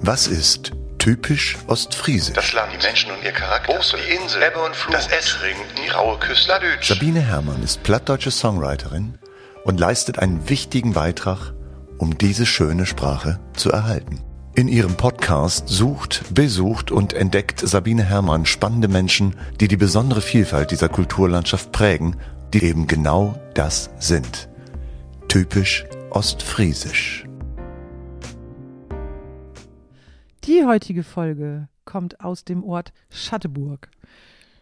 Was ist typisch ostfriesisch? Das Land, die Menschen und ihr Charakter, Bosse, die Insel, Ebbe und Flut, das Essring, die raue Küste, Ladütsch. Sabine Herrmann ist plattdeutsche Songwriterin und leistet einen wichtigen Beitrag, um diese schöne Sprache zu erhalten. In ihrem Podcast sucht, besucht und entdeckt Sabine Herrmann spannende Menschen, die die besondere Vielfalt dieser Kulturlandschaft prägen, die eben genau das sind. Typisch ostfriesisch. Die heutige Folge kommt aus dem Ort Schatteburg.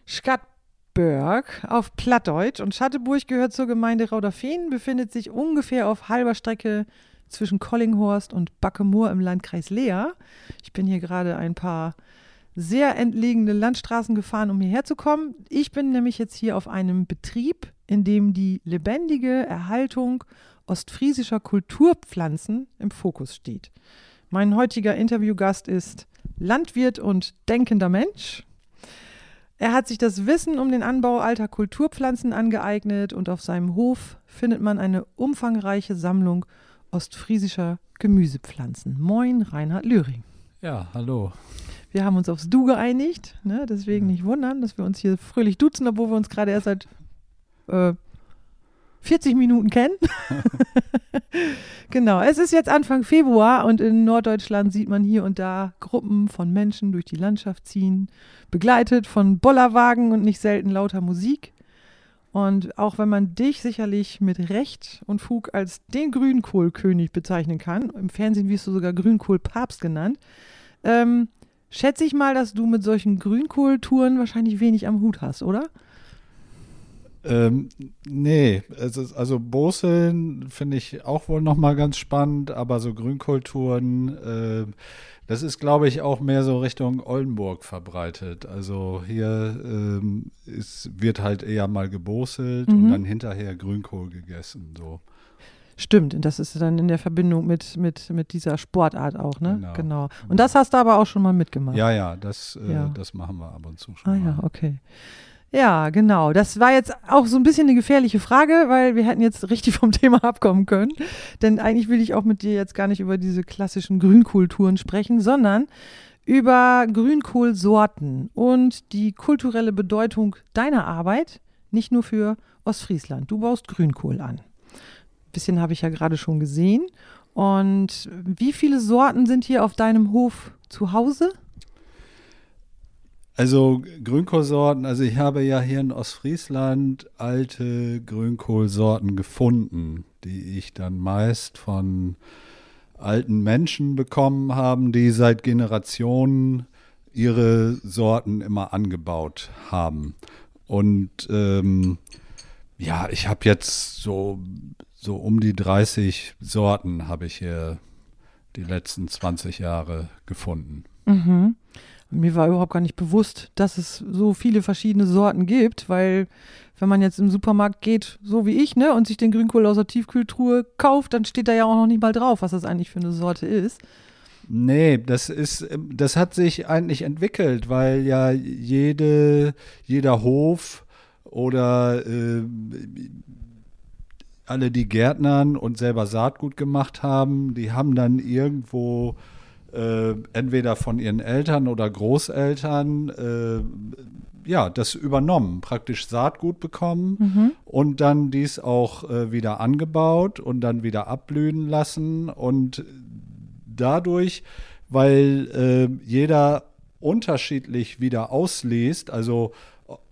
Schatberg auf Plattdeutsch und Schatteburg gehört zur Gemeinde Rauderfehn, befindet sich ungefähr auf halber Strecke zwischen Kollinghorst und Backemoor im Landkreis Lea. Ich bin hier gerade ein paar sehr entlegene Landstraßen gefahren, um hierher zu kommen. Ich bin nämlich jetzt hier auf einem Betrieb, in dem die lebendige Erhaltung ostfriesischer Kulturpflanzen im Fokus steht. Mein heutiger Interviewgast ist Landwirt und denkender Mensch. Er hat sich das Wissen um den Anbau alter Kulturpflanzen angeeignet und auf seinem Hof findet man eine umfangreiche Sammlung ostfriesischer Gemüsepflanzen. Moin, Reinhard Löring. Ja, hallo. Wir haben uns aufs Du geeinigt, ne? deswegen nicht wundern, dass wir uns hier fröhlich duzen, obwohl wir uns gerade erst seit äh, 40 Minuten kennen. genau, es ist jetzt Anfang Februar und in Norddeutschland sieht man hier und da Gruppen von Menschen durch die Landschaft ziehen, begleitet von Bollerwagen und nicht selten lauter Musik. Und auch wenn man dich sicherlich mit Recht und Fug als den Grünkohlkönig bezeichnen kann, im Fernsehen wirst du sogar Grünkohlpapst genannt, ähm, schätze ich mal, dass du mit solchen Grünkohltouren wahrscheinlich wenig am Hut hast, oder? Ähm, nee, also, also Boseln finde ich auch wohl nochmal ganz spannend, aber so Grünkulturen, äh, das ist, glaube ich, auch mehr so Richtung Oldenburg verbreitet. Also hier ähm, ist, wird halt eher mal geboselt mhm. und dann hinterher Grünkohl gegessen. So. Stimmt, und das ist dann in der Verbindung mit, mit, mit dieser Sportart auch, ne? Genau. genau. Und das hast du aber auch schon mal mitgemacht. Ja, ja, das, äh, ja. das machen wir ab und zu schon. Ah mal. ja, okay. Ja, genau. Das war jetzt auch so ein bisschen eine gefährliche Frage, weil wir hätten jetzt richtig vom Thema abkommen können. Denn eigentlich will ich auch mit dir jetzt gar nicht über diese klassischen Grünkulturen sprechen, sondern über Grünkohlsorten und die kulturelle Bedeutung deiner Arbeit, nicht nur für Ostfriesland. Du baust Grünkohl an. Ein bisschen habe ich ja gerade schon gesehen. Und wie viele Sorten sind hier auf deinem Hof zu Hause? Also Grünkohlsorten, also ich habe ja hier in Ostfriesland alte Grünkohlsorten gefunden, die ich dann meist von alten Menschen bekommen haben, die seit Generationen ihre Sorten immer angebaut haben. Und ähm, ja, ich habe jetzt so, so um die 30 Sorten habe ich hier die letzten 20 Jahre gefunden. Mhm. Mir war überhaupt gar nicht bewusst, dass es so viele verschiedene Sorten gibt, weil wenn man jetzt im Supermarkt geht, so wie ich, ne, und sich den Grünkohl aus der Tiefkühltruhe kauft, dann steht da ja auch noch nicht mal drauf, was das eigentlich für eine Sorte ist. Nee, das ist, das hat sich eigentlich entwickelt, weil ja jede, jeder Hof oder äh, alle, die Gärtnern und selber Saatgut gemacht haben, die haben dann irgendwo äh, entweder von ihren Eltern oder Großeltern äh, ja, das übernommen, praktisch Saatgut bekommen mhm. und dann dies auch äh, wieder angebaut und dann wieder abblühen lassen und dadurch, weil äh, jeder unterschiedlich wieder ausliest, also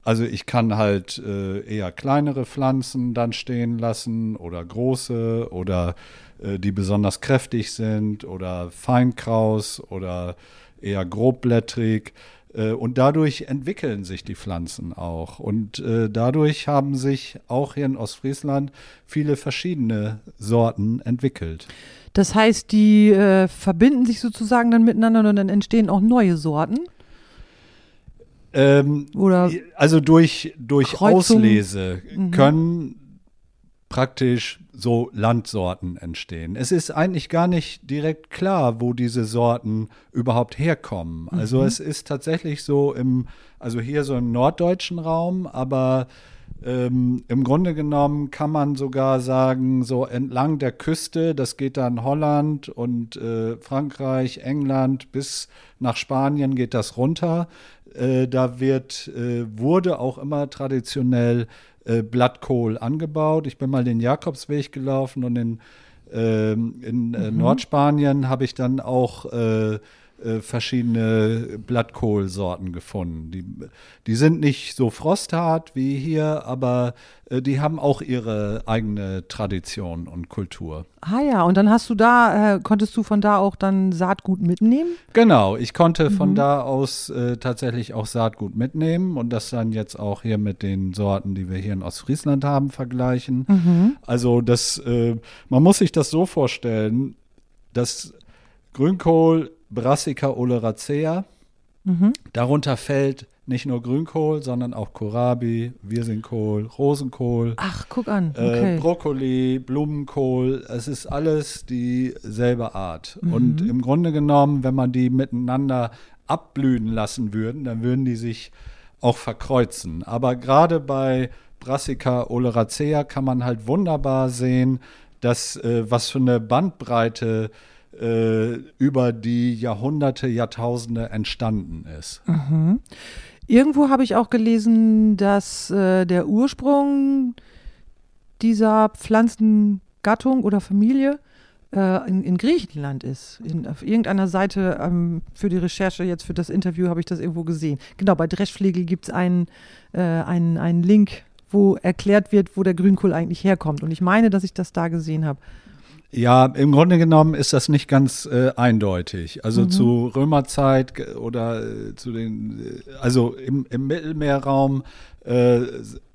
also ich kann halt äh, eher kleinere Pflanzen dann stehen lassen oder große oder die besonders kräftig sind oder Feinkraus oder eher grobblättrig. Äh, und dadurch entwickeln sich die Pflanzen auch. Und äh, dadurch haben sich auch hier in Ostfriesland viele verschiedene Sorten entwickelt. Das heißt, die äh, verbinden sich sozusagen dann miteinander und dann entstehen auch neue Sorten? Ähm, Oder also durch, durch Auslese mhm. können praktisch so Landsorten entstehen. Es ist eigentlich gar nicht direkt klar, wo diese Sorten überhaupt herkommen. Also mhm. es ist tatsächlich so im, also hier so im norddeutschen Raum, aber ähm, Im Grunde genommen kann man sogar sagen, so entlang der Küste, das geht dann Holland und äh, Frankreich, England bis nach Spanien geht das runter. Äh, da wird, äh, wurde auch immer traditionell äh, Blattkohl angebaut. Ich bin mal den Jakobsweg gelaufen und in, ähm, in äh, mhm. Nordspanien habe ich dann auch äh, äh, verschiedene Blattkohlsorten gefunden. Die, die sind nicht so frosthart wie hier, aber äh, die haben auch ihre eigene Tradition und Kultur. Ah ja, und dann hast du da, äh, konntest du von da auch dann Saatgut mitnehmen? Genau, ich konnte mhm. von da aus äh, tatsächlich auch Saatgut mitnehmen und das dann jetzt auch hier mit den Sorten, die wir hier in Ostfriesland haben, vergleichen. Mhm. Also das, äh, man muss sich das so vorstellen, dass Grünkohl Brassica oleracea. Mhm. Darunter fällt nicht nur Grünkohl, sondern auch Kohlrabi, Wirsingkohl, Rosenkohl. Ach, guck an. Äh, okay. Äh, Brokkoli, Blumenkohl. Es ist alles dieselbe Art. Mhm. Und im Grunde genommen, wenn man die miteinander abblühen lassen würden, dann würden die sich auch verkreuzen. Aber gerade bei Brassica oleracea kann man halt wunderbar sehen, dass äh, was für eine Bandbreite äh, äh, über die Jahrhunderte, Jahrtausende entstanden ist. Mhm. Irgendwo habe ich auch gelesen, dass äh, der Ursprung dieser Pflanzengattung oder Familie äh, in, in, Griechenland ist. In, auf irgendeiner Seite ähm, für die Recherche, jetzt für das Interview, habe ich das irgendwo gesehen. Genau, bei Dreschflegel gibt es einen, äh, einen, einen Link, wo erklärt wird, wo der Grünkohl eigentlich herkommt. Und ich meine, dass ich das da gesehen habe. Ja, im Grunde genommen ist das nicht ganz äh, eindeutig. Also mhm. zu Römerzeit oder äh, zu den, äh, also im, im Mittelmeerraum, äh,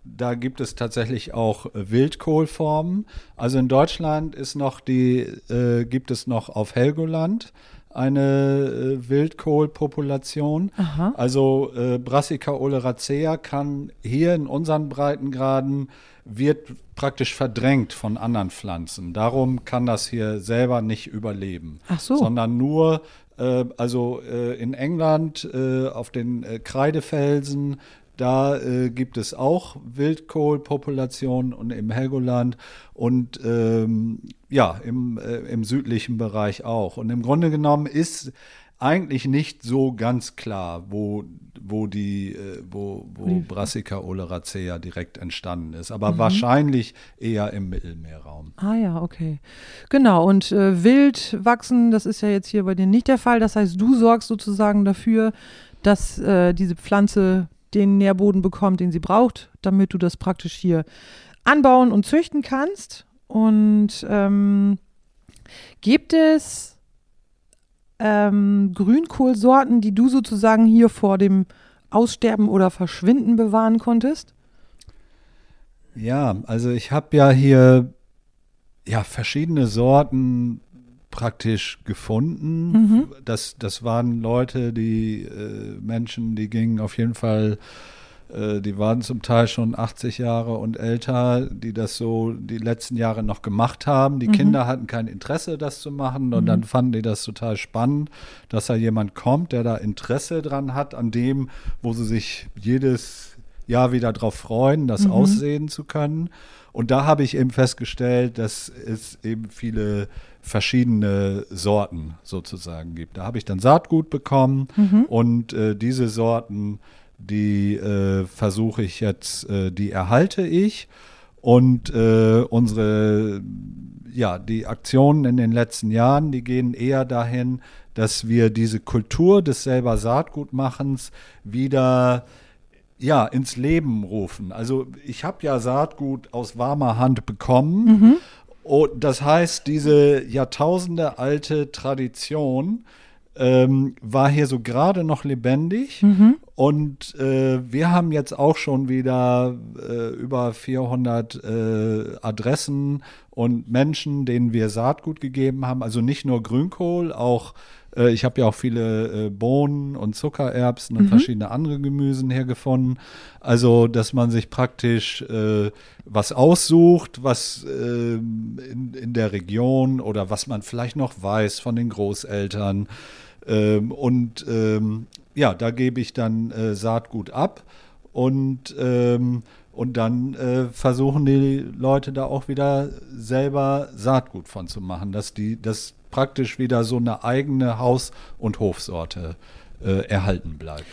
da gibt es tatsächlich auch Wildkohlformen. Also in Deutschland ist noch die, äh, gibt es noch auf Helgoland eine äh, Wildkohlpopulation. Aha. Also äh, Brassica oleracea kann hier in unseren Breitengraden wird praktisch verdrängt von anderen Pflanzen. Darum kann das hier selber nicht überleben. So. Sondern nur, äh, also äh, in England äh, auf den Kreidefelsen, da äh, gibt es auch Wildkohlpopulationen und im Helgoland und ähm, ja, im, äh, im südlichen Bereich auch. Und im Grunde genommen ist eigentlich nicht so ganz klar, wo, wo die, äh, wo, wo Brassica oleracea direkt entstanden ist. Aber mhm. wahrscheinlich eher im Mittelmeerraum. Ah ja, okay. Genau, und äh, wild wachsen, das ist ja jetzt hier bei dir nicht der Fall. Das heißt, du sorgst sozusagen dafür, dass äh, diese Pflanze den Nährboden bekommt, den sie braucht, damit du das praktisch hier anbauen und züchten kannst. Und ähm, gibt es ähm, Grünkohlsorten, die du sozusagen hier vor dem Aussterben oder Verschwinden bewahren konntest? Ja, also ich habe ja hier ja verschiedene Sorten praktisch gefunden. Mhm. Das, das waren Leute, die äh, Menschen, die gingen auf jeden Fall äh, die waren zum Teil schon 80 Jahre und älter, die das so die letzten Jahre noch gemacht haben. Die mhm. Kinder hatten kein Interesse, das zu machen und mhm. dann fanden die das total spannend, dass da jemand kommt, der da Interesse dran hat, an dem, wo sie sich jedes Jahr wieder drauf freuen, das mhm. aussehen zu können. Und da habe ich eben festgestellt, dass es eben viele verschiedene Sorten sozusagen gibt. Da habe ich dann Saatgut bekommen mhm. und äh, diese Sorten die äh, versuche ich jetzt, äh, die erhalte ich. Und äh, unsere, ja, die Aktionen in den letzten Jahren, die gehen eher dahin, dass wir diese Kultur des selber Saatgutmachens wieder ja, ins Leben rufen. Also ich habe ja Saatgut aus warmer Hand bekommen. Mhm. Und das heißt, diese Jahrtausende alte Tradition ähm, war hier so gerade noch lebendig. Mhm. Und äh, wir haben jetzt auch schon wieder äh, über 400 äh, Adressen und Menschen, denen wir Saatgut gegeben haben. Also nicht nur Grünkohl, auch äh, ich habe ja auch viele äh, Bohnen und Zuckererbsen und mhm. verschiedene andere Gemüsen hergefunden. Also, dass man sich praktisch äh, was aussucht, was in, in der Region oder was man vielleicht noch weiß von den Großeltern. Ähm, und ähm, ja, da gebe ich dann äh, Saatgut ab und, ähm, Und dann äh, versuchen die Leute da auch wieder selber Saatgut von zu machen, dass die, dass praktisch wieder so eine eigene Haus- und Hofsorte äh, erhalten bleibt.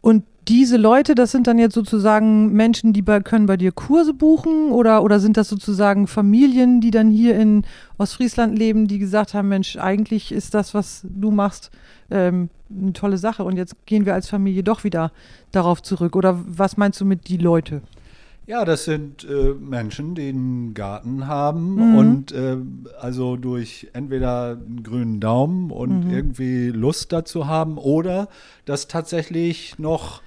Und diese Leute, das sind dann jetzt sozusagen Menschen, die bei, können bei dir Kurse buchen oder, oder sind das sozusagen Familien, die dann hier in Ostfriesland leben, die gesagt haben, Mensch, eigentlich ist das, was du machst, ähm, eine tolle Sache und jetzt gehen wir als Familie doch wieder darauf zurück. Oder was meinst du mit die Leute? Ja, das sind äh, Menschen, die einen Garten haben Mhm. und äh, also durch entweder einen grünen Daumen und Mhm. irgendwie Lust dazu haben oder das tatsächlich noch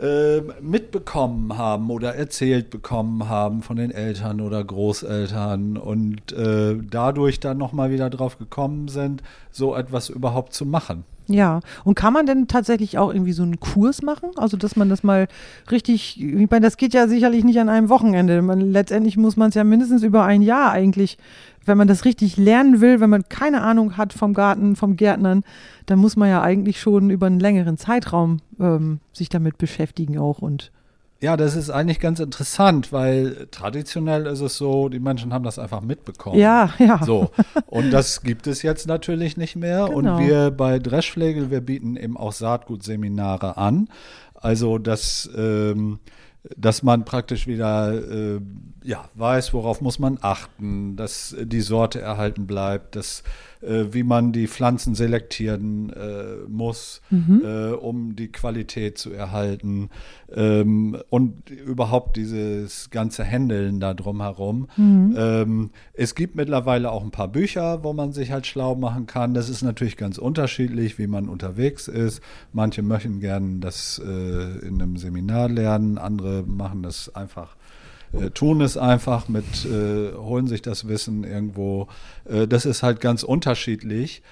äh, mitbekommen haben oder erzählt bekommen haben von den Eltern oder Großeltern und äh, dadurch dann nochmal wieder drauf gekommen sind, so etwas überhaupt zu machen. Ja, und kann man denn tatsächlich auch irgendwie so einen Kurs machen? Also, dass man das mal richtig, ich meine, das geht ja sicherlich nicht an einem Wochenende. Man, letztendlich muss man es ja mindestens über ein Jahr eigentlich, wenn man das richtig lernen will, wenn man keine Ahnung hat vom Garten, vom Gärtnern, dann muss man ja eigentlich schon über einen längeren Zeitraum ähm, sich damit beschäftigen auch und Ja, das ist eigentlich ganz interessant, weil traditionell ist es so, die Menschen haben das einfach mitbekommen. ja, ja. So, und das gibt es jetzt natürlich nicht mehr. Genau. Und wir bei Dreschflegel, wir bieten eben auch Saatgutseminare an. Also, dass, ähm, dass man praktisch wieder äh, ja, weiß, worauf muss man achten, dass die Sorte erhalten bleibt, dass, äh, wie man die Pflanzen selektieren äh, muss, äh, um die Qualität zu erhalten ähm, und überhaupt dieses ganze Händeln da drumherum. Ähm, es gibt mittlerweile auch ein paar Bücher, wo man sich halt schlau machen kann. Das ist natürlich ganz unterschiedlich, wie man unterwegs ist. Manche möchten gerne das äh, in einem Seminar lernen, andere machen das einfach äh, tun es einfach mit, äh, holen sich das Wissen irgendwo. Äh, das ist halt ganz unterschiedlich.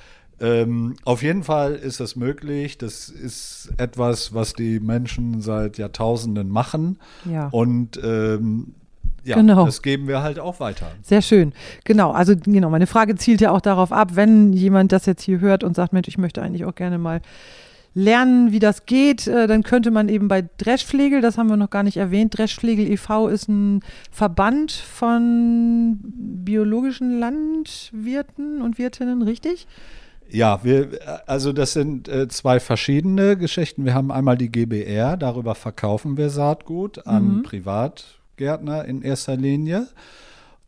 Ähm, auf jeden Fall ist das möglich. Das ist etwas, was die Menschen seit Jahrtausenden machen. Ja. Und ähm, ja, Genau. das geben wir halt auch weiter. Sehr schön. Genau, also genau, meine Frage zielt ja auch darauf ab, wenn jemand das jetzt hier hört und sagt, Mensch, ich möchte eigentlich auch gerne mal lernen, wie das geht, äh, dann könnte man eben bei Dreschflegel, das haben wir noch gar nicht erwähnt, Dreschflegel e.V. ist ein Verband von biologischen Landwirten und Wirtinnen, richtig? Ja, wir, also das sind äh, zwei verschiedene Geschichten. Wir haben einmal die GBR, darüber verkaufen wir Saatgut an Privatgärtner in erster Linie.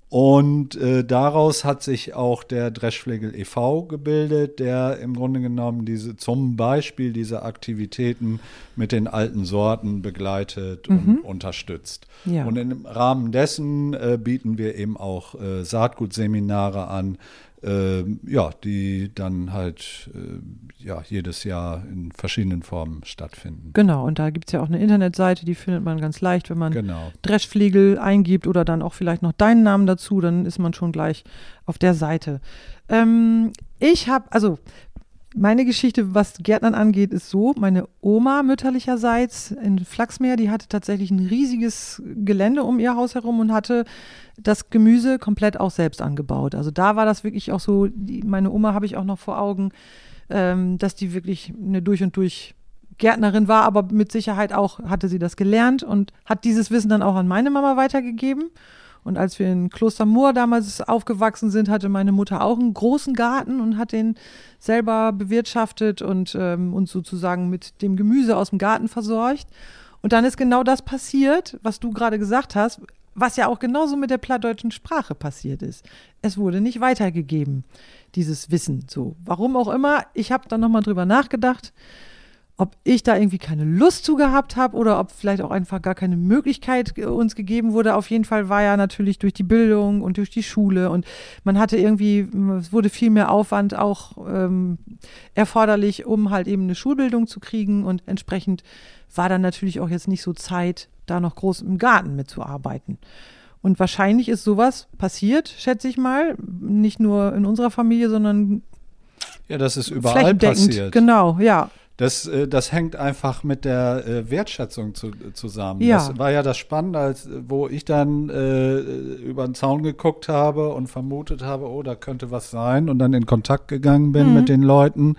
Und äh, daraus hat sich auch der Dreschflegel e.V. gebildet, der im Grunde genommen diese, zum Beispiel diese Aktivitäten mit den alten Sorten begleitet und unterstützt. Ja. Und im Rahmen dessen äh, bieten wir eben auch äh, Saatgutseminare an, ja, die dann halt äh, ja, jedes Jahr in verschiedenen Formen stattfinden. Genau, und da gibt es ja auch eine Internetseite, die findet man ganz leicht, wenn man Genau. Dreschflegel eingibt oder dann auch vielleicht noch deinen Namen dazu, dann ist man schon gleich auf der Seite. Ähm, ich habe, also meine Geschichte, was Gärtnern angeht, ist so, meine Oma mütterlicherseits in Flachsmeer, die hatte tatsächlich ein riesiges Gelände um ihr Haus herum und hatte das Gemüse komplett auch selbst angebaut. Also da war das wirklich auch so, die, meine Oma habe ich auch noch vor Augen, ähm, dass die wirklich eine durch und durch Gärtnerin war, aber mit Sicherheit auch hatte sie das gelernt und hat dieses Wissen dann auch an meine Mama weitergegeben. Und als wir in Klostermoor damals aufgewachsen sind, hatte meine Mutter auch einen großen Garten und hat den selber bewirtschaftet und ähm, uns sozusagen mit dem Gemüse aus dem Garten versorgt. Und dann ist genau das passiert, was du gerade gesagt hast, was ja auch genauso mit der plattdeutschen Sprache passiert ist. Es wurde nicht weitergegeben, dieses Wissen. So, warum auch immer. Ich habe dann nochmal drüber nachgedacht ob ich da irgendwie keine Lust zu gehabt habe oder ob vielleicht auch einfach gar keine Möglichkeit äh, uns gegeben wurde. Auf jeden Fall war ja natürlich durch die Bildung und durch die Schule und man hatte irgendwie, es wurde viel mehr Aufwand auch ähm, erforderlich, um halt eben eine Schulbildung zu kriegen und entsprechend war dann natürlich auch jetzt nicht so Zeit, da noch groß im Garten mitzuarbeiten. Und wahrscheinlich ist sowas passiert, schätze ich mal, nicht nur in unserer Familie, sondern Ja, das ist überall passiert. Genau, ja. Das, äh, das hängt einfach mit der äh, Wertschätzung zu, zusammen. Ja. Das war ja das Spannende, als, wo ich dann äh, über den Zaun geguckt habe und vermutet habe, oh, da könnte was sein und dann in Kontakt gegangen bin Mhm. mit den Leuten.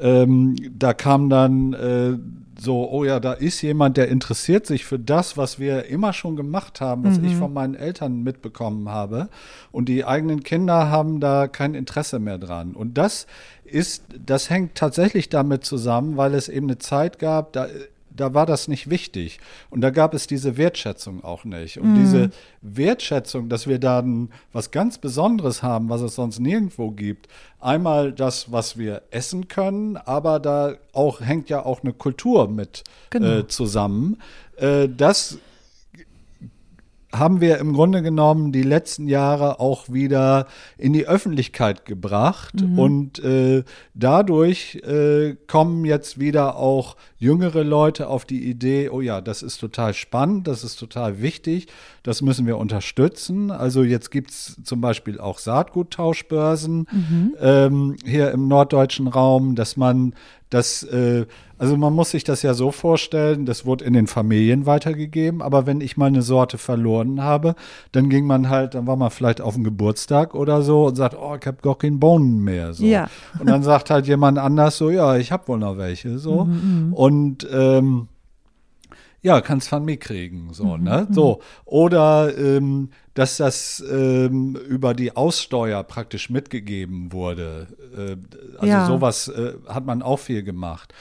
ähm, da kam dann äh, so, oh ja, da ist jemand, der interessiert sich für das, was wir immer schon gemacht haben, was ich von meinen Eltern mitbekommen habe. Und die eigenen Kinder haben da kein Interesse mehr dran. Und das ist, das hängt tatsächlich damit zusammen, weil es eben eine Zeit gab, da da war das nicht wichtig. Und da gab es diese Wertschätzung auch nicht. Und diese Wertschätzung, dass wir dann was ganz Besonderes haben, was es sonst nirgendwo gibt. Einmal das, was wir essen können, aber da auch hängt ja auch eine Kultur mit Genau. äh, zusammen. Äh, das haben wir im Grunde genommen die letzten Jahre auch wieder in die Öffentlichkeit gebracht. Und äh, dadurch äh, kommen jetzt wieder auch jüngere Leute auf die Idee, oh ja, das ist total spannend, das ist total wichtig, das müssen wir unterstützen. Also jetzt gibt's zum Beispiel auch Saatguttauschbörsen ähm, hier im norddeutschen Raum, dass man das, äh, also man muss sich das ja so vorstellen, das wurde in den Familien weitergegeben, aber wenn ich mal eine Sorte verloren habe, dann ging man halt, dann war man vielleicht auf dem Geburtstag oder so und sagt, oh, ich habe gar keinen Bohnen mehr. So. Ja. Und dann sagt halt jemand anders so, ja, ich habe wohl noch welche. So. Und ähm, ja, kannst von mir kriegen, so, Mhm, ne? So. Oder ähm, dass das ähm, über die Aussteuer praktisch mitgegeben wurde. Äh, also Ja. sowas äh, hat man auch viel gemacht.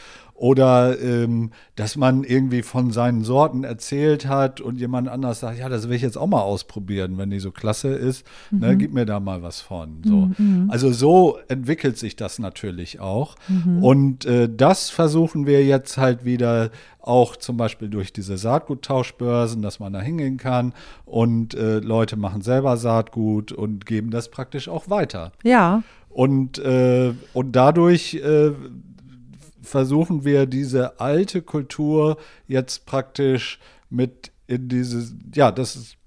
Oder ähm, dass man irgendwie von seinen Sorten erzählt hat und jemand anders sagt, ja, das will ich jetzt auch mal ausprobieren, wenn die so klasse ist, ne, gib mir da mal was von. So. Also so entwickelt sich das natürlich auch. Und äh, das versuchen wir jetzt halt wieder auch zum Beispiel durch diese Saatguttauschbörsen, dass man da hingehen kann und äh, Leute machen selber Saatgut und geben das praktisch auch weiter. Ja, Und, äh, und dadurch äh, versuchen wir diese alte Kultur jetzt praktisch mit in diese, ja, das ist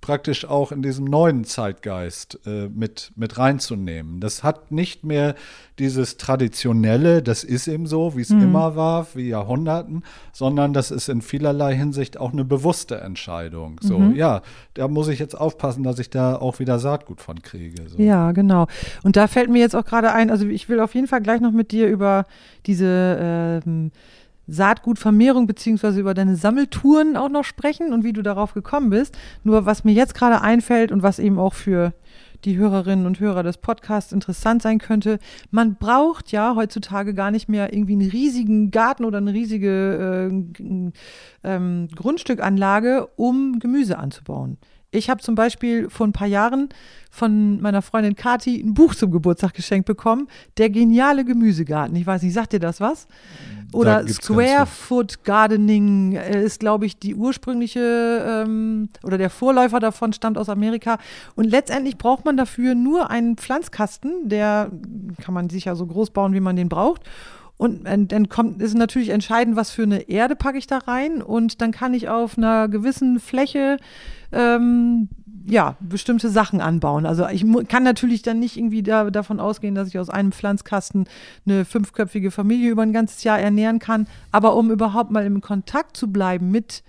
praktisch auch in diesem neuen Zeitgeist äh, mit, mit reinzunehmen. Das hat nicht mehr dieses Traditionelle, das ist eben so, wie es immer war, wie Jahrhunderten, sondern das ist in vielerlei Hinsicht auch eine bewusste Entscheidung. So, ja, da muss ich jetzt aufpassen, dass ich da auch wieder Saatgut von kriege. So. Ja, genau. Und da fällt mir jetzt auch gerade ein, also ich will auf jeden Fall gleich noch mit dir über diese ähm, Saatgutvermehrung beziehungsweise über deine Sammeltouren auch noch sprechen und wie du darauf gekommen bist. Nur was mir jetzt gerade einfällt und was eben auch für die Hörerinnen und Hörer des Podcasts interessant sein könnte. Man braucht ja heutzutage gar nicht mehr irgendwie einen riesigen Garten oder eine riesige äh, ähm, Grundstückanlage, um Gemüse anzubauen. Ich habe zum Beispiel vor ein paar Jahren von meiner Freundin Kati ein Buch zum Geburtstag geschenkt bekommen. Der geniale Gemüsegarten. Ich weiß nicht, sagt dir das was? Oder gibt's ganz Square viel. Foot Gardening ist, glaube ich, die ursprüngliche ähm, oder der Vorläufer davon stammt aus Amerika. Und letztendlich braucht man dafür nur einen Pflanzkasten, der kann man sich ja so groß bauen, wie man den braucht. Und äh, dann kommt, ist natürlich entscheidend, was für eine Erde packe ich da rein. Und dann kann ich auf einer gewissen Fläche ähm, ja, bestimmte Sachen anbauen. Also ich kann natürlich dann nicht irgendwie da, davon ausgehen, dass ich aus einem Pflanzkasten eine fünfköpfige Familie über ein ganzes Jahr ernähren kann. Aber um überhaupt mal im Kontakt zu bleiben mit,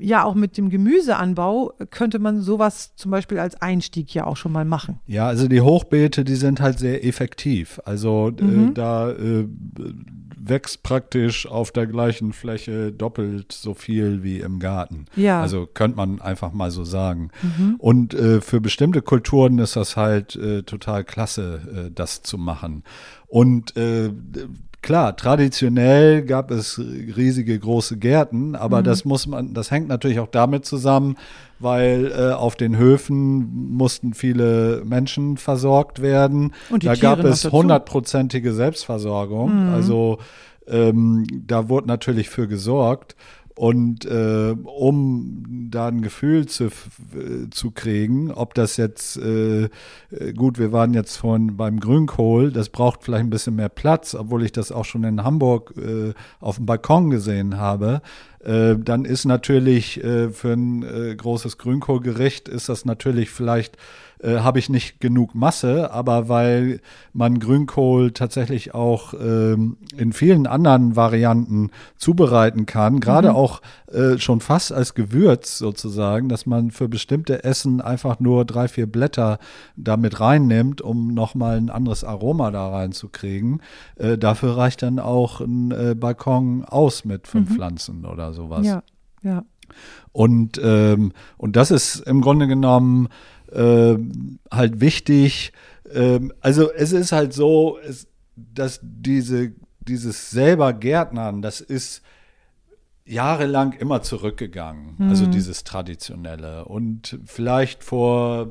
ja, auch mit dem Gemüseanbau, könnte man sowas zum Beispiel als Einstieg ja auch schon mal machen. Ja, also die Hochbeete, die sind halt sehr effektiv. Also Mhm. äh, da äh, wächst praktisch auf der gleichen Fläche doppelt so viel wie im Garten. Ja. Also könnte man einfach mal so sagen. Und äh, für bestimmte Kulturen ist das halt äh, total klasse, äh, das zu machen. Und äh, Klar, traditionell gab es riesige große Gärten, aber das muss man, das hängt natürlich auch damit zusammen, weil äh, auf den Höfen mussten viele Menschen versorgt werden. Und die da Tiere gab es hundertprozentige Selbstversorgung. Also ähm, da wurde natürlich für gesorgt. Und äh, um da ein Gefühl zu, äh, zu kriegen, ob das jetzt, äh, äh, gut, wir waren jetzt von beim Grünkohl, das braucht vielleicht ein bisschen mehr Platz, obwohl ich das auch schon in Hamburg äh, auf dem Balkon gesehen habe. Äh, dann ist natürlich äh, für ein äh, großes Grünkohlgericht ist das natürlich vielleicht äh, habe ich nicht genug Masse, aber weil man Grünkohl tatsächlich auch ähm, in vielen anderen Varianten zubereiten kann, gerade Mhm. auch äh, schon fast als Gewürz sozusagen, dass man für bestimmte Essen einfach nur drei, vier Blätter damit reinnimmt, um nochmal ein anderes Aroma da reinzukriegen. Äh, dafür reicht dann auch ein äh, Balkon aus mit fünf Pflanzen oder sowas. Mhm. Ja, ja. Und, ähm, und das ist im Grunde genommen halt wichtig. Ähm, also es ist halt so, es, dass diese, dieses selber Gärtnern, das ist jahrelang immer zurückgegangen. Also dieses Traditionelle. Und vielleicht vor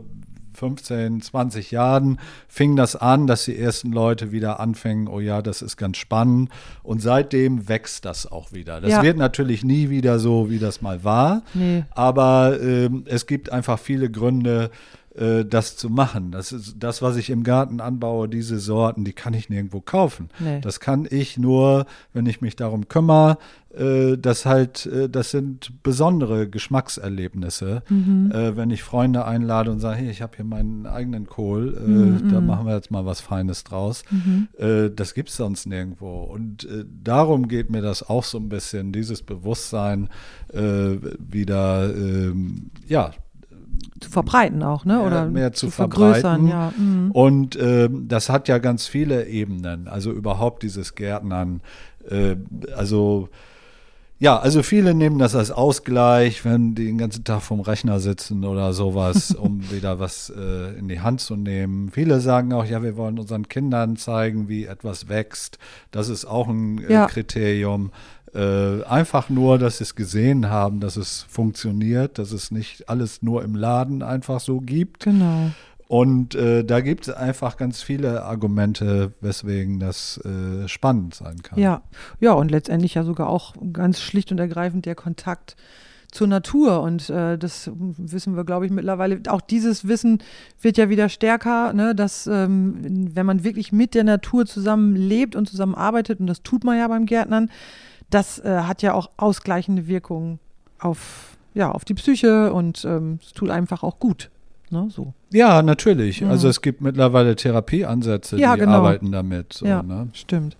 15, 20 Jahren fing das an, dass die ersten Leute wieder anfingen, oh ja, das ist ganz spannend. Und seitdem wächst das auch wieder. Das Ja. wird natürlich nie wieder so, wie das mal war. Nee. Aber ähm, es gibt einfach viele Gründe, äh, das zu machen. Das ist das, was ich im Garten anbaue, diese Sorten, die kann ich nirgendwo kaufen. Nee. Das kann ich nur, wenn ich mich darum kümmere. Äh, das halt, äh, das sind besondere Geschmackserlebnisse. Mhm. Wenn ich Freunde einlade und sage, hey, ich habe hier meinen eigenen Kohl, äh, Mhm, da machen wir jetzt mal was Feines draus. Äh, das gibt es sonst nirgendwo. Und darum geht mir das auch so ein bisschen, dieses Bewusstsein wieder, ähm, ja, Zu verbreiten auch, ne? Oder mehr zu vergrößern, verbreiten. ja. Mhm. Und ähm, das hat ja ganz viele Ebenen. Also überhaupt dieses Gärtnern. Äh, also ja, also viele nehmen das als Ausgleich, wenn die den ganzen Tag vom Rechner sitzen oder sowas, um wieder was äh, in die Hand zu nehmen. Viele sagen auch, ja, wir wollen unseren Kindern zeigen, wie etwas wächst. Das ist auch ein äh, Ja. Kriterium. Äh, einfach nur, dass sie es gesehen haben, dass es funktioniert, dass es nicht alles nur im Laden einfach so gibt. Genau. Und äh, da gibt es einfach ganz viele Argumente, weswegen das äh, spannend sein kann. Ja, ja, und letztendlich ja sogar auch ganz schlicht und ergreifend der Kontakt zur Natur. Und äh, das wissen wir, glaube ich, mittlerweile. Auch dieses Wissen wird ja wieder stärker, ne, dass ähm, wenn man wirklich mit der Natur zusammen lebt und zusammenarbeitet, und das tut man ja beim Gärtnern, das äh, hat ja auch ausgleichende Wirkungen auf, ja, auf die Psyche und ähm, es tut einfach auch gut. Ne, so. Ja, natürlich. Also es gibt mittlerweile Therapieansätze, Ja, die genau. arbeiten damit. So, ja, ne? stimmt.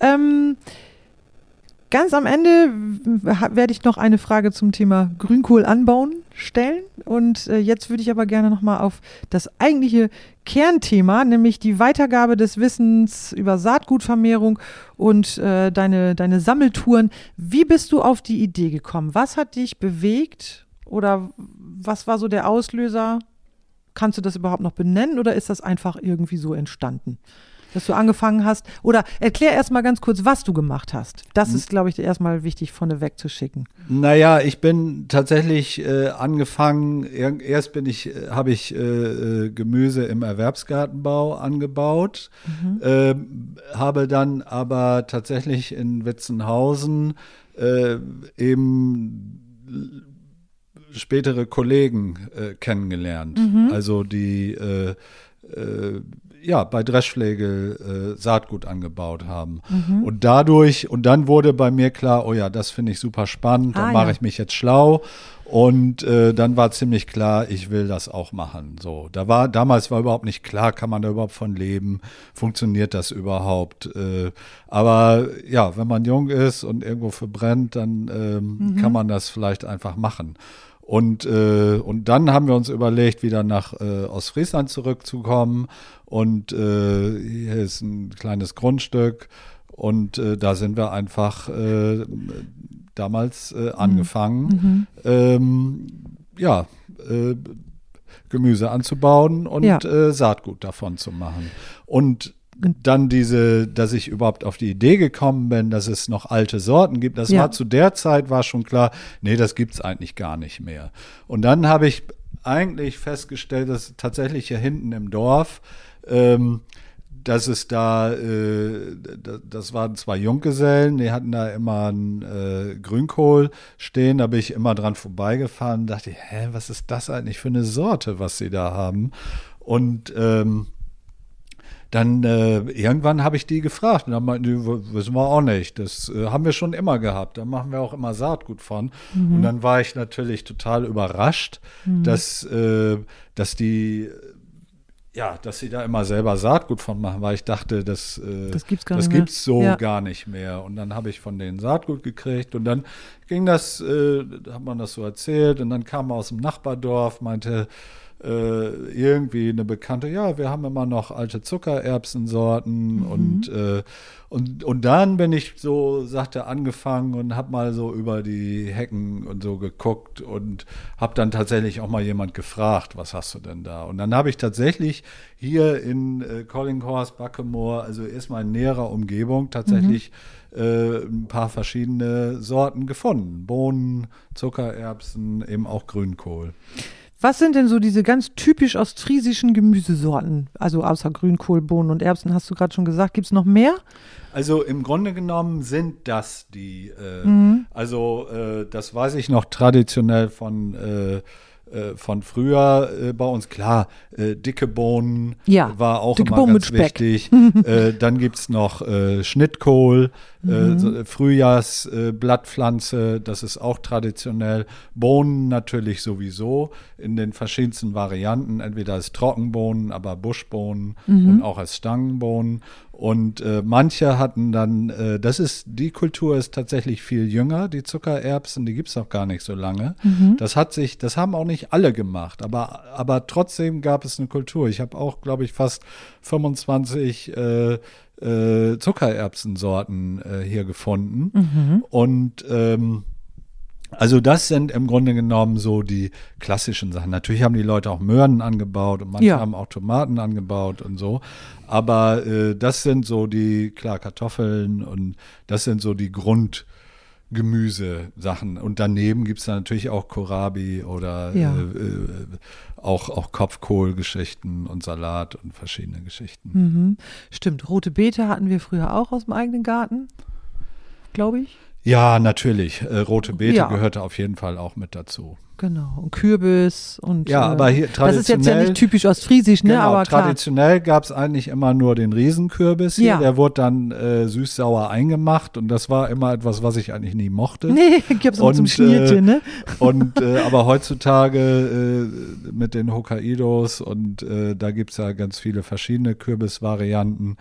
Ähm, ganz am Ende werde ich noch eine Frage zum Thema Grünkohl anbauen stellen. Und äh, jetzt würde ich aber gerne nochmal auf das eigentliche Kernthema, nämlich die Weitergabe des Wissens über Saatgutvermehrung und äh, deine, deine Sammeltouren. Wie bist du auf die Idee gekommen? Was hat dich bewegt oder was war so der Auslöser? Kannst du das überhaupt noch benennen oder ist das einfach irgendwie so entstanden? Dass du angefangen hast. Oder erklär erstmal ganz kurz, was du gemacht hast. Das ist, glaube ich, erstmal wichtig, vorneweg zu schicken. Naja, ich bin tatsächlich äh, angefangen, er, erst bin ich, äh, habe ich äh, äh, Gemüse im Erwerbsgartenbau angebaut, ähm, habe dann aber tatsächlich in Witzenhausen äh, eben spätere Kollegen äh, kennengelernt. Also die äh, äh, ja bei Dreschflegel äh, Saatgut angebaut haben. Und dadurch, und dann wurde bei mir klar, oh ja, das finde ich super spannend, da Ah, mache ja. ich mich jetzt schlau. Und äh, dann war ziemlich klar, ich will das auch machen. So, da war damals war überhaupt nicht klar, kann man da überhaupt von leben, funktioniert das überhaupt? Äh, aber ja, wenn man jung ist und irgendwo verbrennt, dann ähm, kann man das vielleicht einfach machen. Und, äh, und dann haben wir uns überlegt, wieder nach äh, Ostfriesland zurückzukommen. Und äh, hier ist ein kleines Grundstück. Und äh, da sind wir einfach äh, damals äh, angefangen, ähm, ja, äh, Gemüse anzubauen und Ja. äh, Saatgut davon zu machen. Und dann diese, dass ich überhaupt auf die Idee gekommen bin, dass es noch alte Sorten gibt, das Ja. war zu der Zeit war schon klar, nee, das gibt's eigentlich gar nicht mehr. Und dann habe ich eigentlich festgestellt, dass tatsächlich hier hinten im Dorf, ähm, dass es da, äh, da- das waren zwei Junggesellen, die hatten da immer einen äh, Grünkohl stehen, da bin ich immer dran vorbeigefahren, dachte, hä, was ist das eigentlich für eine Sorte, was sie da haben? Und ähm, dann äh, irgendwann habe ich die gefragt und dann meinten die, "W- wissen wir auch nicht. Das äh, haben wir schon immer gehabt. Da machen wir auch immer Saatgut von. Und dann war ich natürlich total überrascht, dass, äh, dass die ja, dass sie da immer selber Saatgut von machen, weil ich dachte, das, äh, Das mehr. gibt's so Ja. gar nicht mehr. Und dann habe ich von denen Saatgut gekriegt und dann ging das, äh, hat man das so erzählt und dann kam aus dem Nachbardorf, meinte äh, irgendwie eine Bekannte, ja, wir haben immer noch alte Zuckererbsensorten Mhm. und, äh, und, und dann bin ich so, sagte, angefangen und habe mal so über die Hecken und so geguckt und habe dann tatsächlich auch mal jemand gefragt, was hast du denn da? Und dann habe ich tatsächlich hier in äh, Collinghorst, Backemoor, also erstmal in näherer Umgebung tatsächlich äh, ein paar verschiedene Sorten gefunden. Bohnen, Zuckererbsen, eben auch Grünkohl. Was sind denn so diese ganz typisch ostfriesischen Gemüsesorten? Also außer Grünkohl, Bohnen und Erbsen hast du gerade schon gesagt. Gibt es noch mehr? Also im Grunde genommen sind das die, äh, Mhm. also äh, das weiß ich noch traditionell von, äh, äh, von früher äh, bei uns. Klar, äh, dicke Bohnen Ja, war auch immer Bohnen ganz wichtig. äh, dann gibt es noch Schnittkohl, Mhm. Frühjahrsblattpflanze, Blattpflanze, das ist auch traditionell. Bohnen natürlich sowieso in den verschiedensten Varianten, entweder als Trockenbohnen, aber Buschbohnen Mhm. und auch als Stangenbohnen. Und äh, manche hatten dann, äh, das ist, die Kultur ist tatsächlich viel jünger, die Zuckererbsen, die gibt es noch gar nicht so lange. Das hat sich, das haben auch nicht alle gemacht, aber, aber trotzdem gab es eine Kultur. Ich habe auch, glaube ich, fast 25 äh, äh, Zuckererbsensorten äh, hier gefunden. Und ähm, also das sind im Grunde genommen so die klassischen Sachen. Natürlich haben die Leute auch Möhren angebaut und manche Ja. haben auch Tomaten angebaut und so. Aber äh, das sind so die, klar, Kartoffeln und das sind so die Grundgemüsesachen. Und daneben gibt es natürlich auch Kohlrabi oder Ja. äh, äh, auch, auch Kopfkohlgeschichten und Salat und verschiedene Geschichten. Mhm. Stimmt, rote Beete hatten wir früher auch aus dem eigenen Garten, glaube ich. Ja, natürlich. Äh, rote Beete Ja. gehörte auf jeden Fall auch mit dazu. Genau. Und Kürbis und. Ja, äh, aber hier Das ist jetzt ja traditionell- nicht typisch ostfriesisch, ne? Genau, aber traditionell gab es eigentlich immer nur den Riesenkürbis hier. Ja. Der wurde dann äh, süß-sauer eingemacht und das war immer etwas, was ich eigentlich nie mochte. Nee, gibt's nur zum Und, Schnierchen, ne? Und äh, aber heutzutage äh, mit den Hokkaidos und äh, da gibt es ja ganz viele verschiedene Kürbisvarianten.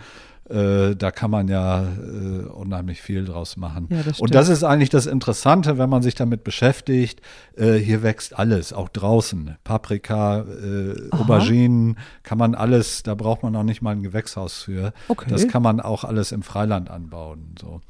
Äh, da kann man ja äh, unheimlich viel draus machen. Ja, das und das ist eigentlich das Interessante, wenn man sich damit beschäftigt. Äh, hier wächst alles, auch draußen. Paprika, äh. Auberginen, kann man alles, da braucht man auch nicht mal ein Gewächshaus für. Okay. Das kann man auch alles im Freiland anbauen. So.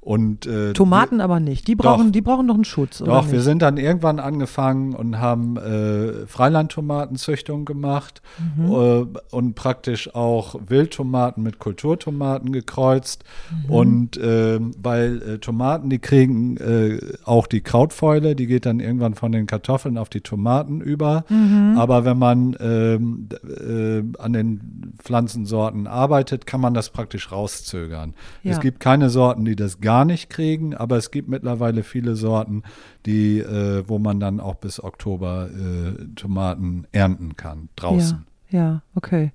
Und, äh, Tomaten aber nicht. Die brauchen, Doch. die brauchen noch einen Schutz. oder doch, wir sind dann irgendwann angefangen und haben äh, Freilandtomatenzüchtung gemacht Mhm. äh, und praktisch auch Wildtomaten mit Kulturtomaten gekreuzt. Mhm. Und äh, weil äh, Tomaten, die kriegen äh, auch die Krautfäule, die geht dann irgendwann von den Kartoffeln auf die Tomaten über. Mhm. Aber wenn man ähm, äh, an den Pflanzensorten arbeitet, kann man das praktisch rauszögern. Ja. Es gibt keine Sorten, die das gar nicht kriegen, aber es gibt mittlerweile viele Sorten, die, äh, wo man dann auch bis Oktober äh, Tomaten ernten kann, draußen. Ja, ja, okay.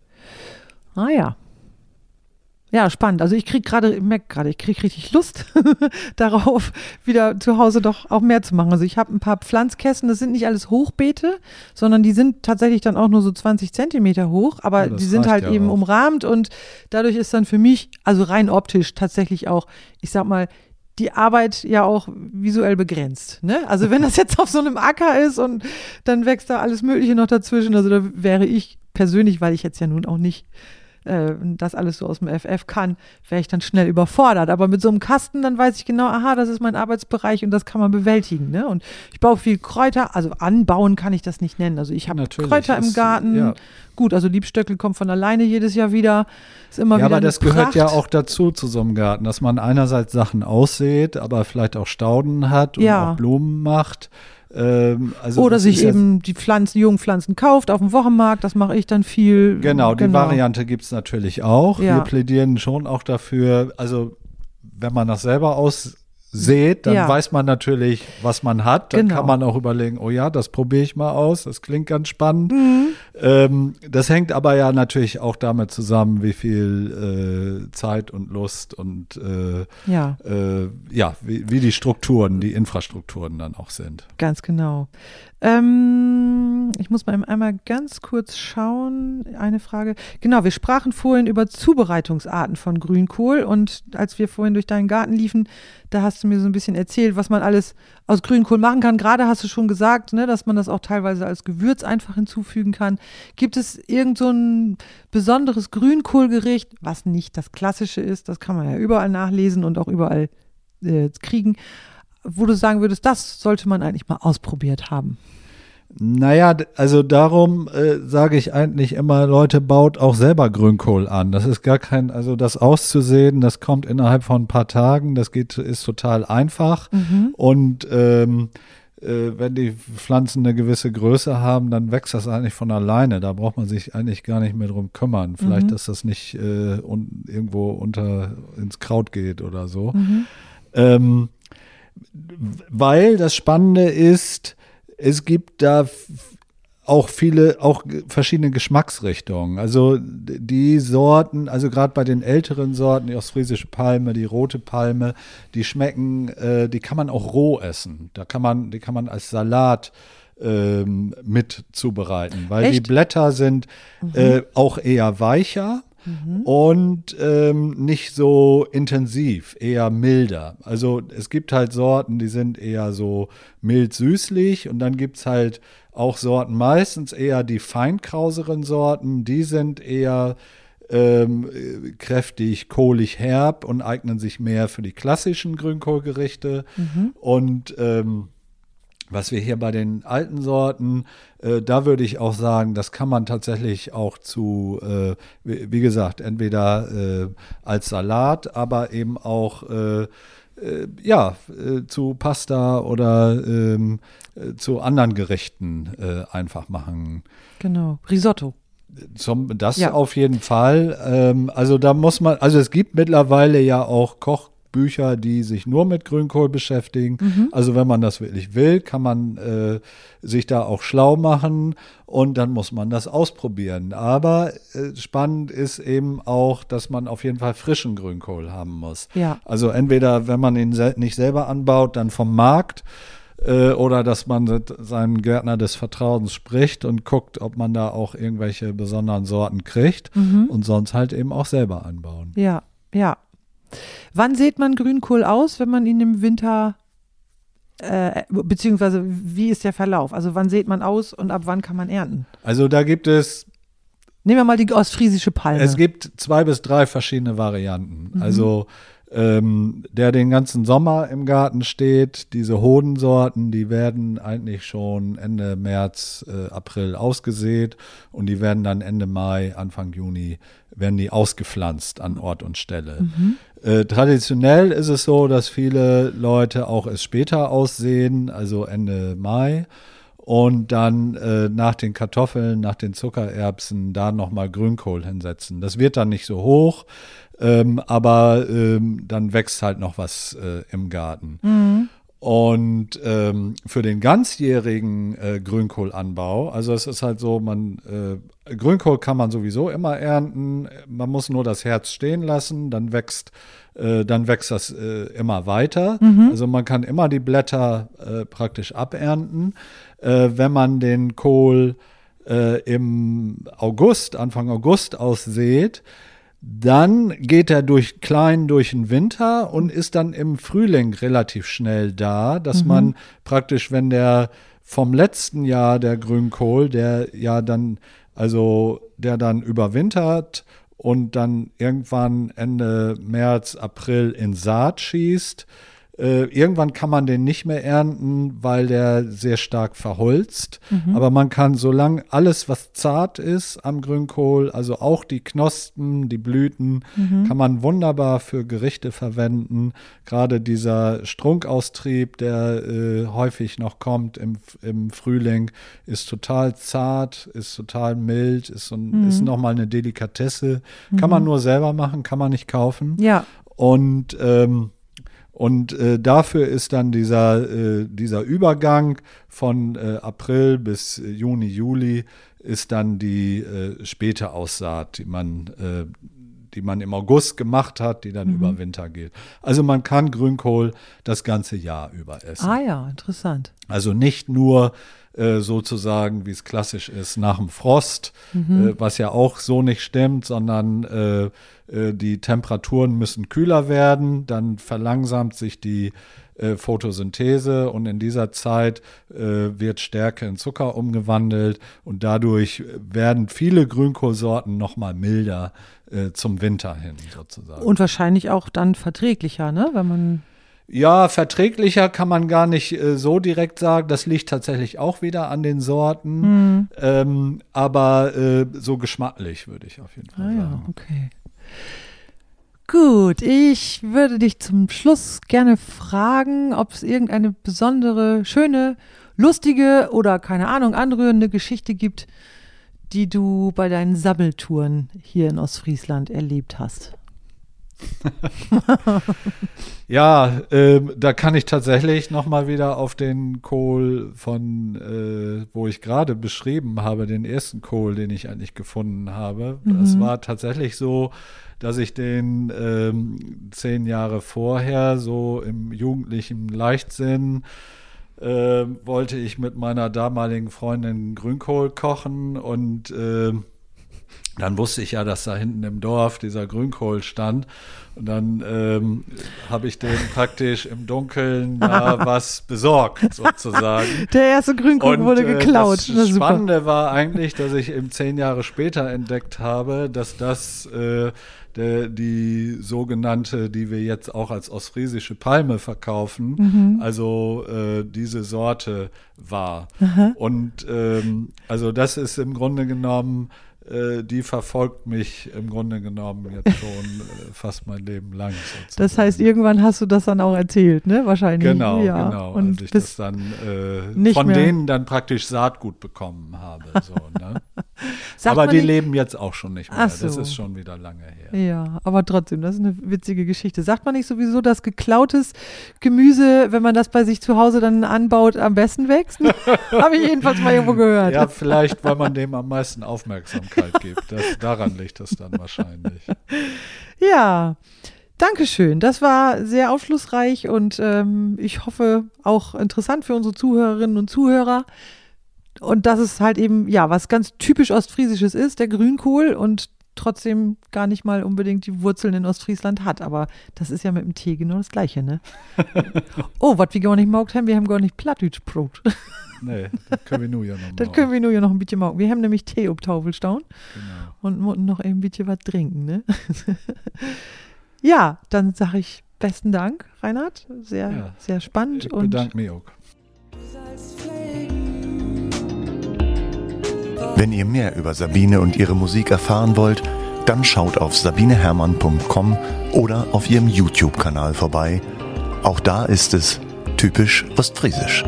Ah ja. Ja, spannend. Also ich kriege gerade, ich merke gerade, ich kriege richtig Lust darauf, wieder zu Hause doch auch mehr zu machen. Also ich habe ein paar Pflanzkästen, das sind nicht alles Hochbeete, sondern die sind tatsächlich dann auch nur so 20 Zentimeter hoch, aber Ja, die sind halt ja eben auch. umrahmt und dadurch ist dann für mich, also rein optisch tatsächlich auch, ich sag mal, die Arbeit ja auch visuell begrenzt. Ne? Also wenn das jetzt auf so einem Acker ist und dann wächst da alles Mögliche noch dazwischen, also da wäre ich persönlich, weil ich jetzt ja nun auch nicht äh, das alles so aus dem FF kann, wäre ich dann schnell überfordert. Aber mit so einem Kasten, dann weiß ich genau, aha, das ist mein Arbeitsbereich und das kann man bewältigen. Ne? Und ich baue viel Kräuter, also anbauen kann ich das nicht nennen. Also ich habe Kräuter im ist, Garten. ja. Gut, also Liebstöckel kommt von alleine jedes Jahr wieder. Ist immer Ja, wieder aber das gehört ja Pracht. auch dazu zu so einem Garten, dass man einerseits Sachen aussät, aber vielleicht auch Stauden hat und Ja. auch Blumen macht. Ähm, also Oder sich eben die Pflanzen, jungen Pflanzen kauft auf dem Wochenmarkt, das mache ich dann viel. Genau, die Variante gibt es natürlich auch. Ja. Wir plädieren schon auch dafür, also wenn man das selber aussät, dann Ja. weiß man natürlich, was man hat. Dann Genau. kann man auch überlegen, oh ja, das probiere ich mal aus, das klingt ganz spannend. Mhm. Ähm, das hängt aber ja natürlich auch damit zusammen, wie viel äh, Zeit und Lust und äh, Ja, äh, ja, wie, wie die Strukturen, die Infrastrukturen dann auch sind. ganz genau. Ähm, Ich muss mal einmal ganz kurz schauen. Eine Frage. Genau, wir sprachen vorhin über Zubereitungsarten von Grünkohl und als wir vorhin durch deinen Garten liefen, da hast du mir so ein bisschen erzählt, was man alles aus Grünkohl machen kann. Gerade hast du schon gesagt, ne, dass man das auch teilweise als Gewürz einfach hinzufügen kann. Gibt es irgend so ein besonderes Grünkohlgericht, was nicht das klassische ist? Das kann man ja überall nachlesen und auch überall äh, kriegen, wo du sagen würdest, das sollte man eigentlich mal ausprobiert haben. Naja, also darum äh, sage ich eigentlich immer, Leute, baut auch selber Grünkohl an. Das ist gar kein, also das auszusehen, das kommt innerhalb von ein paar Tagen, das geht, ist total einfach. Mhm. Und ähm, äh, wenn die Pflanzen eine gewisse Größe haben, dann wächst das eigentlich von alleine. Da braucht man sich eigentlich gar nicht mehr drum kümmern. Vielleicht, Mhm. dass das nicht äh, un irgendwo unter ins Kraut geht oder so. Mhm. Ähm, weil das Spannende ist, es gibt da auch viele, auch verschiedene Geschmacksrichtungen. Also die Sorten, also gerade bei den älteren Sorten, die ostfriesische Palme, die rote Palme, die schmecken, äh, die kann man auch roh essen. Da kann man, die kann man als Salat ähm, mit zubereiten, weil die Echt? Blätter sind äh, auch eher weicher und ähm, nicht so intensiv, eher milder. Also es gibt halt Sorten, die sind eher so mild-süßlich und dann gibt es halt auch Sorten, meistens eher die feinkrauseren Sorten, die sind eher ähm, äh, kräftig, kohlig, herb und eignen sich mehr für die klassischen Grünkohlgerichte. Und ähm, was wir hier bei den alten Sorten, äh, da würde ich auch sagen, das kann man tatsächlich auch zu, äh, wie, wie gesagt, entweder äh, als Salat, aber eben auch äh, äh, ja, äh, zu Pasta oder ähm, äh, zu anderen Gerichten einfach machen. Genau. Risotto. Zum, das Ja. auf jeden Fall. Ähm, also da muss man, also es gibt mittlerweile ja auch Kochbücher, die sich nur mit Grünkohl beschäftigen. Also wenn man das wirklich will, kann man äh, sich da auch schlau machen und dann muss man das ausprobieren. Aber äh, spannend ist eben auch, dass man auf jeden Fall frischen Grünkohl haben muss. Ja. Also entweder, wenn man ihn sel nicht selber anbaut, dann vom Markt äh, oder dass man mit seinem Gärtner des Vertrauens spricht und guckt, ob man da auch irgendwelche besonderen Sorten kriegt und sonst halt eben auch selber anbauen. Ja, ja. Wann sieht man Grünkohl aus, wenn man ihn im Winter, äh, beziehungsweise wie ist der Verlauf? Also wann sieht man aus und ab wann kann man ernten? Also da gibt es Nehmen wir mal die ostfriesische Palme. Es gibt zwei bis drei verschiedene Varianten. Also ähm, der den ganzen Sommer im Garten steht, diese Hodensorten, die werden eigentlich schon Ende März, äh, April ausgesät. Und die werden dann Ende Mai, Anfang Juni, werden die ausgepflanzt an Ort und Stelle. Äh, traditionell ist es so, dass viele Leute auch es später aussehen, also Ende Mai. Und dann äh, nach den Kartoffeln, nach den Zuckererbsen da nochmal Grünkohl hinsetzen. Das wird dann nicht so hoch, ähm, aber ähm, dann wächst halt noch was äh, im Garten. Und ähm, für den ganzjährigen äh, Grünkohlanbau, also es ist halt so, man äh, Grünkohl kann man sowieso immer ernten, man muss nur das Herz stehen lassen, dann wächst äh, dann wächst das äh, immer weiter. Also man kann immer die Blätter äh, praktisch abernten. Äh, wenn man den Kohl im August, Anfang August aussät, dann geht er durch klein durch den Winter und ist dann im Frühling relativ schnell da, dass man praktisch, wenn der vom letzten Jahr der Grünkohl, der ja dann, also der dann überwintert und dann irgendwann Ende März, April in Saat schießt, äh, irgendwann kann man den nicht mehr ernten, weil der sehr stark verholzt. Aber man kann, solange alles, was zart ist am Grünkohl, also auch die Knospen, die Blüten, kann man wunderbar für Gerichte verwenden. Gerade dieser Strunkaustrieb, der äh, häufig noch kommt im, im Frühling, ist total zart, ist total mild, ist, so ein, ist nochmal eine Delikatesse. Kann man nur selber machen, kann man nicht kaufen. ja, Und, ähm, und äh, dafür ist dann dieser, äh, dieser Übergang von äh, April bis äh, Juni, Juli ist dann die äh, späte Aussaat, die man, äh, die man im August gemacht hat, die dann über Winter geht. Also man kann Grünkohl das ganze Jahr über essen. ah ja, interessant. Also nicht nur sozusagen, wie es klassisch ist, nach dem Frost, äh, was ja auch so nicht stimmt, sondern die Temperaturen müssen kühler werden, dann verlangsamt sich die äh, Photosynthese und in dieser Zeit äh, wird Stärke in Zucker umgewandelt und dadurch werden viele Grünkohlsorten noch mal milder äh, zum Winter hin sozusagen. Und wahrscheinlich auch dann verträglicher, ne? Wenn man. Ja, verträglicher kann man gar nicht äh, so direkt sagen. Das liegt tatsächlich auch wieder an den Sorten. Ähm, aber äh, so geschmacklich würde ich auf jeden Fall Ah ja, sagen. okay. Gut, ich würde dich zum Schluss gerne fragen, ob es irgendeine besondere, schöne, lustige oder keine Ahnung, anrührende Geschichte gibt, die du bei deinen Sammeltouren hier in Ostfriesland erlebt hast. Ja, ähm, da kann ich tatsächlich noch mal wieder auf den Kohl von, äh, wo ich gerade beschrieben habe, den ersten Kohl, den ich eigentlich gefunden habe. Das war tatsächlich so, dass ich den ähm, zehn Jahre vorher so im jugendlichen Leichtsinn äh, wollte ich mit meiner damaligen Freundin Grünkohl kochen und äh, dann wusste ich ja, dass da hinten im Dorf dieser Grünkohl stand. Und dann ähm, habe ich den praktisch im Dunkeln da was besorgt, sozusagen. Der erste Grünkohl wurde äh, geklaut. Das Na, super. Spannende war eigentlich, dass ich eben zehn Jahre später entdeckt habe, dass das äh, der, die sogenannte, die wir jetzt auch als ostfriesische Palme verkaufen, Mhm. also äh, diese Sorte war. Und ähm, also das ist im Grunde genommen äh, die verfolgt mich im Grunde genommen jetzt schon äh, fast mein Leben lang. Sozusagen. Das heißt, irgendwann hast du das dann auch erzählt, ne? Wahrscheinlich. Genau, ja. genau. Und als ich das dann äh, von mehr- denen dann praktisch Saatgut bekommen habe. So, ne? Aber die nicht- leben jetzt auch schon nicht mehr. Ach Das so. ist schon wieder lange her. Ja, aber trotzdem, das ist eine witzige Geschichte. Sagt man nicht sowieso, dass geklautes Gemüse, wenn man das bei sich zu Hause dann anbaut, am besten wächst? Habe ich jedenfalls mal irgendwo gehört. Ja, vielleicht, weil man dem am meisten Aufmerksamkeit gibt. Das, daran liegt das dann wahrscheinlich. Ja, Dankeschön. Das war sehr aufschlussreich und ähm, ich hoffe auch interessant für unsere Zuhörerinnen und Zuhörer. Und dass es halt eben, ja, was ganz typisch Ostfriesisches ist, der Grünkohl und trotzdem gar nicht mal unbedingt die Wurzeln in Ostfriesland hat. Aber das ist ja mit dem Tee genau das Gleiche, ne? oh, was wir gar nicht maugt haben, wir haben gar nicht Plattdütschbrot. Nee, das können wir nur ja noch Das können wir nur ja noch ein bisschen maugen. Wir haben nämlich Tee ob Taufelstaun Genau. und mussten noch ein bisschen was trinken, ne? ja, dann sage ich besten Dank, Reinhard. Sehr, Ja. sehr spannend. Ich und bedanke mich auch. Wenn ihr mehr über Sabine und ihre Musik erfahren wollt, dann schaut auf sabinehermann.com oder auf ihrem YouTube-Kanal vorbei. Auch da ist es typisch ostfriesisch.